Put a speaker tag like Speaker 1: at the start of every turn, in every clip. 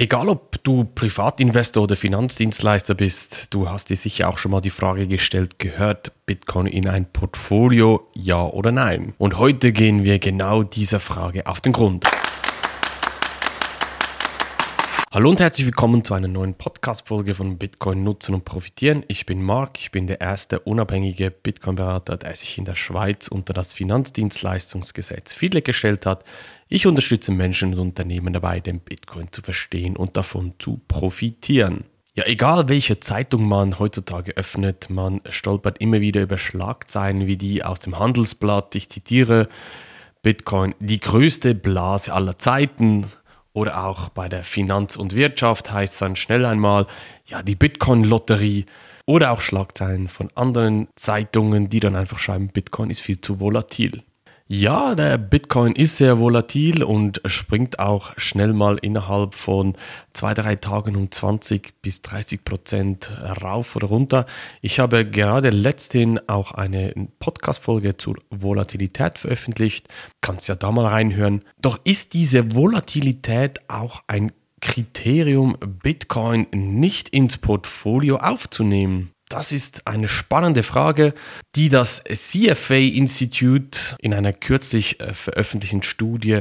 Speaker 1: Egal ob du Privatinvestor oder Finanzdienstleister bist, du hast dir sicher auch schon mal die Frage gestellt, gehört Bitcoin in ein Portfolio, ja oder nein? Und heute gehen wir genau dieser Frage auf den Grund. Hallo und herzlich willkommen zu einer neuen Podcast-Folge von Bitcoin nutzen und profitieren. Ich bin Marc, ich bin der erste unabhängige Bitcoin-Berater, der sich in der Schweiz unter das Finanzdienstleistungsgesetz FIDLE gestellt hat. Ich unterstütze Menschen und Unternehmen dabei, den Bitcoin zu verstehen und davon zu profitieren. Ja, egal welche Zeitung man heutzutage öffnet, man stolpert immer wieder über Schlagzeilen wie die aus dem Handelsblatt. Ich zitiere Bitcoin, die größte Blase aller Zeiten. Oder auch bei der Finanz und Wirtschaft heißt es dann schnell einmal, ja, die Bitcoin-Lotterie. Oder auch Schlagzeilen von anderen Zeitungen, die dann einfach schreiben, Bitcoin ist viel zu volatil. Ja, der Bitcoin ist sehr volatil und springt auch schnell mal innerhalb von zwei, drei Tagen um 20 bis 30 Prozent rauf oder runter. Ich habe gerade letzthin auch eine Podcast-Folge zur Volatilität veröffentlicht. Kannst ja da mal reinhören. Doch ist diese Volatilität auch ein Kriterium, Bitcoin nicht ins Portfolio aufzunehmen? Das ist eine spannende Frage, die das CFA Institute in einer kürzlich äh, veröffentlichten Studie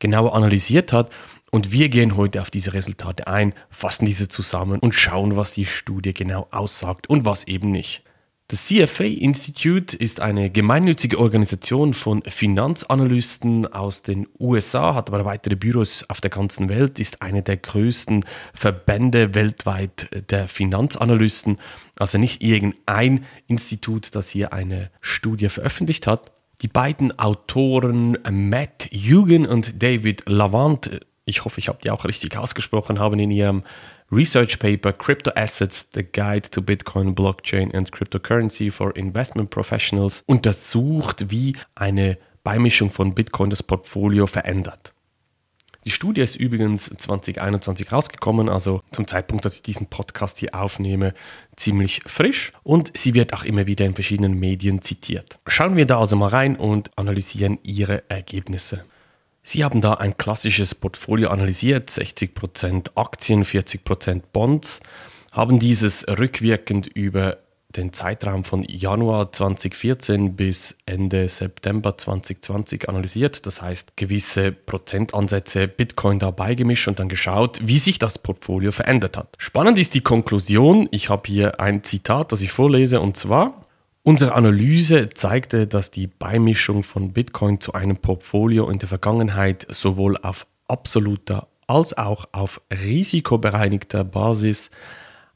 Speaker 1: genau analysiert hat. Und wir gehen heute auf diese Resultate ein, fassen diese zusammen und schauen, was die Studie genau aussagt und was eben nicht. Das CFA Institute ist eine gemeinnützige Organisation von Finanzanalysten aus den USA, hat aber weitere Büros auf der ganzen Welt, ist eine der größten Verbände weltweit der Finanzanalysten. Also nicht irgendein Institut, das hier eine Studie veröffentlicht hat. Die beiden Autoren Matt Hugan und David Lavant, ich hoffe, ich habe die auch richtig ausgesprochen, haben in ihrem Research Paper Crypto Assets, The Guide to Bitcoin, Blockchain and Cryptocurrency for Investment Professionals untersucht, wie eine Beimischung von Bitcoin das Portfolio verändert. Die Studie ist übrigens 2021 rausgekommen, also zum Zeitpunkt, dass ich diesen Podcast hier aufnehme, ziemlich frisch und sie wird auch immer wieder in verschiedenen Medien zitiert. Schauen wir da also mal rein und analysieren ihre Ergebnisse. Sie haben da ein klassisches Portfolio analysiert, 60% Aktien, 40% Bonds, haben dieses rückwirkend über den Zeitraum von Januar 2014 bis Ende September 2020 analysiert. Das heißt, gewisse Prozentansätze Bitcoin dabei gemischt und dann geschaut, wie sich das Portfolio verändert hat. Spannend ist die Konklusion. Ich habe hier ein Zitat, das ich vorlese, und zwar, Unsere Analyse zeigte, dass die Beimischung von Bitcoin zu einem Portfolio in der Vergangenheit sowohl auf absoluter als auch auf risikobereinigter Basis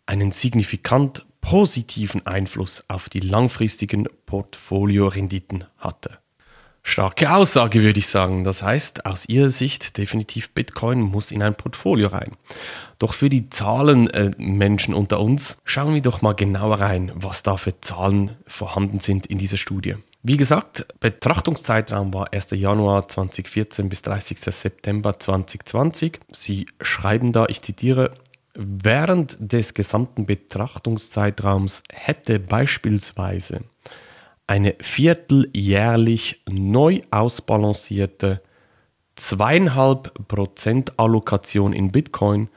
Speaker 1: einen signifikant positiven Einfluss auf die langfristigen Portfoliorenditen hatte. Starke Aussage, würde ich sagen. Das heißt, aus Ihrer Sicht definitiv Bitcoin muss in ein Portfolio rein. Doch für die Zahlenmenschen äh, unter uns, schauen wir doch mal genauer rein, was da für Zahlen vorhanden sind in dieser Studie. Wie gesagt, Betrachtungszeitraum war 1. Januar 2014 bis 30. September 2020. Sie schreiben da, ich zitiere, während des gesamten Betrachtungszeitraums hätte beispielsweise eine vierteljährlich neu ausbalancierte 2,5% Allokation in Bitcoin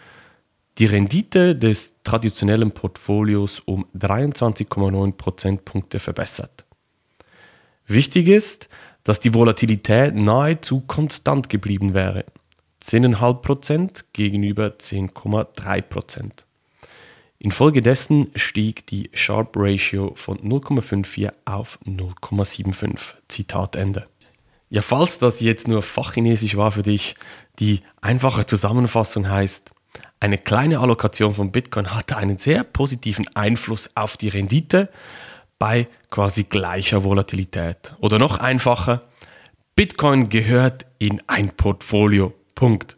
Speaker 1: die Rendite des traditionellen Portfolios um 23,9 Prozentpunkte verbessert. Wichtig ist, dass die Volatilität nahezu konstant geblieben wäre. 10,5% gegenüber 10,3%. Infolgedessen stieg die Sharp Ratio von 0,54 auf 0,75. Zitat Ende. Ja, falls das jetzt nur Fachchinesisch war für dich, die einfache Zusammenfassung heißt, eine kleine Allokation von Bitcoin hatte einen sehr positiven Einfluss auf die Rendite bei quasi gleicher Volatilität. Oder noch einfacher, Bitcoin gehört in ein Portfolio. Punkt.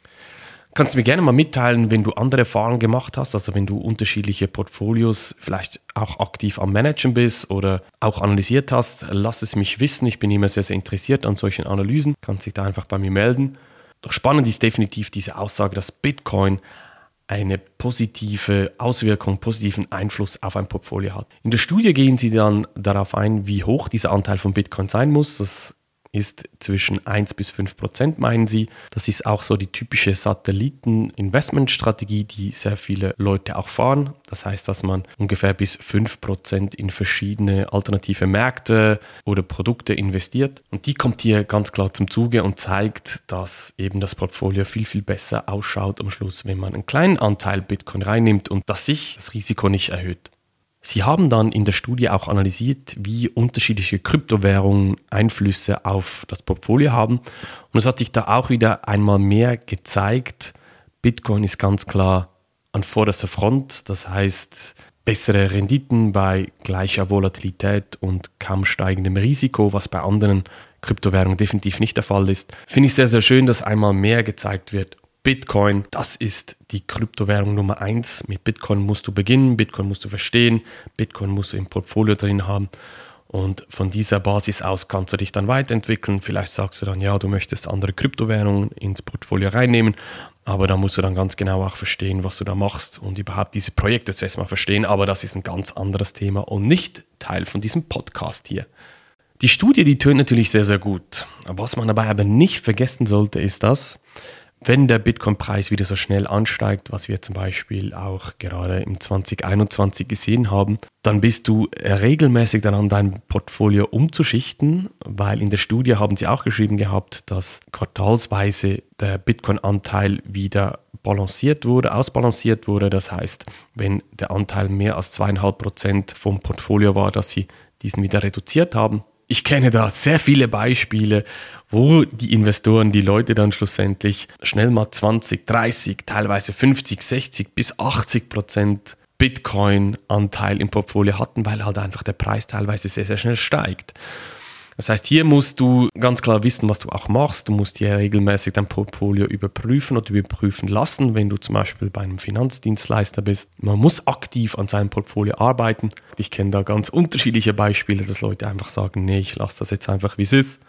Speaker 1: Kannst du mir gerne mal mitteilen, wenn du andere Erfahrungen gemacht hast, also wenn du unterschiedliche Portfolios vielleicht auch aktiv am Managen bist oder auch analysiert hast, lass es mich wissen. Ich bin immer sehr, sehr interessiert an solchen Analysen. Kannst dich da einfach bei mir melden. Doch spannend ist definitiv diese Aussage, dass Bitcoin eine positive Auswirkung, positiven Einfluss auf ein Portfolio hat. In der Studie gehen sie dann darauf ein, wie hoch dieser Anteil von Bitcoin sein muss. Das ist zwischen 1 bis 5 Prozent, meinen sie. Das ist auch so die typische Satelliten-Investmentstrategie, die sehr viele Leute auch fahren. Das heißt, dass man ungefähr bis 5 Prozent in verschiedene alternative Märkte oder Produkte investiert. Und die kommt hier ganz klar zum Zuge und zeigt, dass eben das Portfolio viel, viel besser ausschaut am Schluss, wenn man einen kleinen Anteil Bitcoin reinnimmt und dass sich das Risiko nicht erhöht. Sie haben dann in der Studie auch analysiert, wie unterschiedliche Kryptowährungen Einflüsse auf das Portfolio haben. Und es hat sich da auch wieder einmal mehr gezeigt, Bitcoin ist ganz klar an vorderster Front. Das heißt, bessere Renditen bei gleicher Volatilität und kaum steigendem Risiko, was bei anderen Kryptowährungen definitiv nicht der Fall ist. Finde ich sehr, sehr schön, dass einmal mehr gezeigt wird. Bitcoin, das ist die Kryptowährung Nummer eins. Mit Bitcoin musst du beginnen, Bitcoin musst du verstehen, Bitcoin musst du im Portfolio drin haben. Und von dieser Basis aus kannst du dich dann weiterentwickeln. Vielleicht sagst du dann, ja, du möchtest andere Kryptowährungen ins Portfolio reinnehmen, aber da musst du dann ganz genau auch verstehen, was du da machst und überhaupt diese Projekte zuerst mal verstehen. Aber das ist ein ganz anderes Thema und nicht Teil von diesem Podcast hier. Die Studie, die tönt natürlich sehr, sehr gut. Was man dabei aber nicht vergessen sollte, ist das, wenn der Bitcoin-Preis wieder so schnell ansteigt, was wir zum Beispiel auch gerade im 2021 gesehen haben, dann bist du regelmäßig daran, dein Portfolio umzuschichten, weil in der Studie haben sie auch geschrieben gehabt, dass quartalsweise der Bitcoin-Anteil wieder balanciert wurde, ausbalanciert wurde. Das heißt, wenn der Anteil mehr als zweieinhalb Prozent vom Portfolio war, dass sie diesen wieder reduziert haben. Ich kenne da sehr viele Beispiele, wo die Investoren, die Leute dann schlussendlich schnell mal 20, 30, teilweise 50, 60 bis 80 Prozent Bitcoin-Anteil im Portfolio hatten, weil halt einfach der Preis teilweise sehr, sehr schnell steigt. Das heißt, hier musst du ganz klar wissen, was du auch machst. Du musst hier regelmäßig dein Portfolio überprüfen oder überprüfen lassen, wenn du zum Beispiel bei einem Finanzdienstleister bist. Man muss aktiv an seinem Portfolio arbeiten. Ich kenne da ganz unterschiedliche Beispiele, dass Leute einfach sagen, nee, ich lasse das jetzt einfach, wie es ist.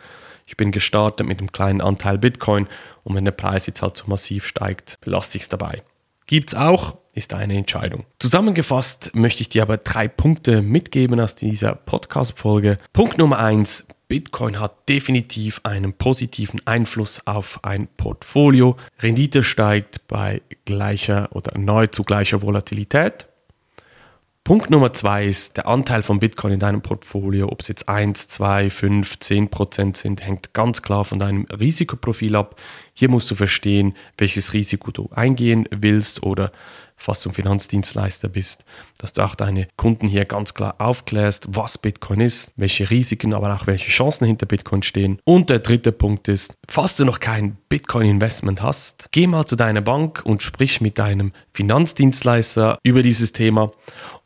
Speaker 1: Ich bin gestartet mit einem kleinen Anteil Bitcoin und wenn der Preis jetzt halt so massiv steigt, belasse ich es dabei. Gibt es auch, ist eine Entscheidung. Zusammengefasst möchte ich dir aber drei Punkte mitgeben aus dieser Podcast-Folge. Punkt Nummer eins, Bitcoin hat definitiv einen positiven Einfluss auf ein Portfolio. Rendite steigt bei gleicher oder nahezu gleicher Volatilität. Punkt Nummer zwei ist der Anteil von Bitcoin in deinem Portfolio. Ob es jetzt 1, 2, 5, 10 Prozent sind, hängt ganz klar von deinem Risikoprofil ab. Hier musst du verstehen, welches Risiko du eingehen willst oder fast zum Finanzdienstleister bist, dass du auch deine Kunden hier ganz klar aufklärst, was Bitcoin ist, welche Risiken, aber auch welche Chancen hinter Bitcoin stehen. Und der dritte Punkt ist, falls du noch kein Bitcoin-Investment hast, geh mal zu deiner Bank und sprich mit deinem Finanzdienstleister über dieses Thema.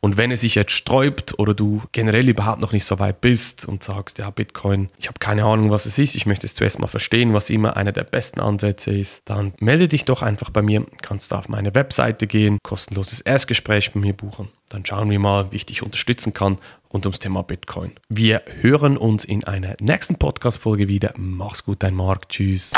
Speaker 1: Und wenn es sich jetzt sträubt oder du generell überhaupt noch nicht so weit bist und sagst, ja, Bitcoin, ich habe keine Ahnung, was es ist, ich möchte es zuerst mal verstehen, was immer einer der besten Ansätze ist, dann melde dich doch einfach bei mir, kannst auf meine Webseite gehen, kostenloses Erstgespräch bei mir buchen. Dann schauen wir mal, wie ich dich unterstützen kann rund ums Thema Bitcoin. Wir hören uns in einer nächsten Podcast-Folge wieder. Mach's gut, dein Marc. Tschüss.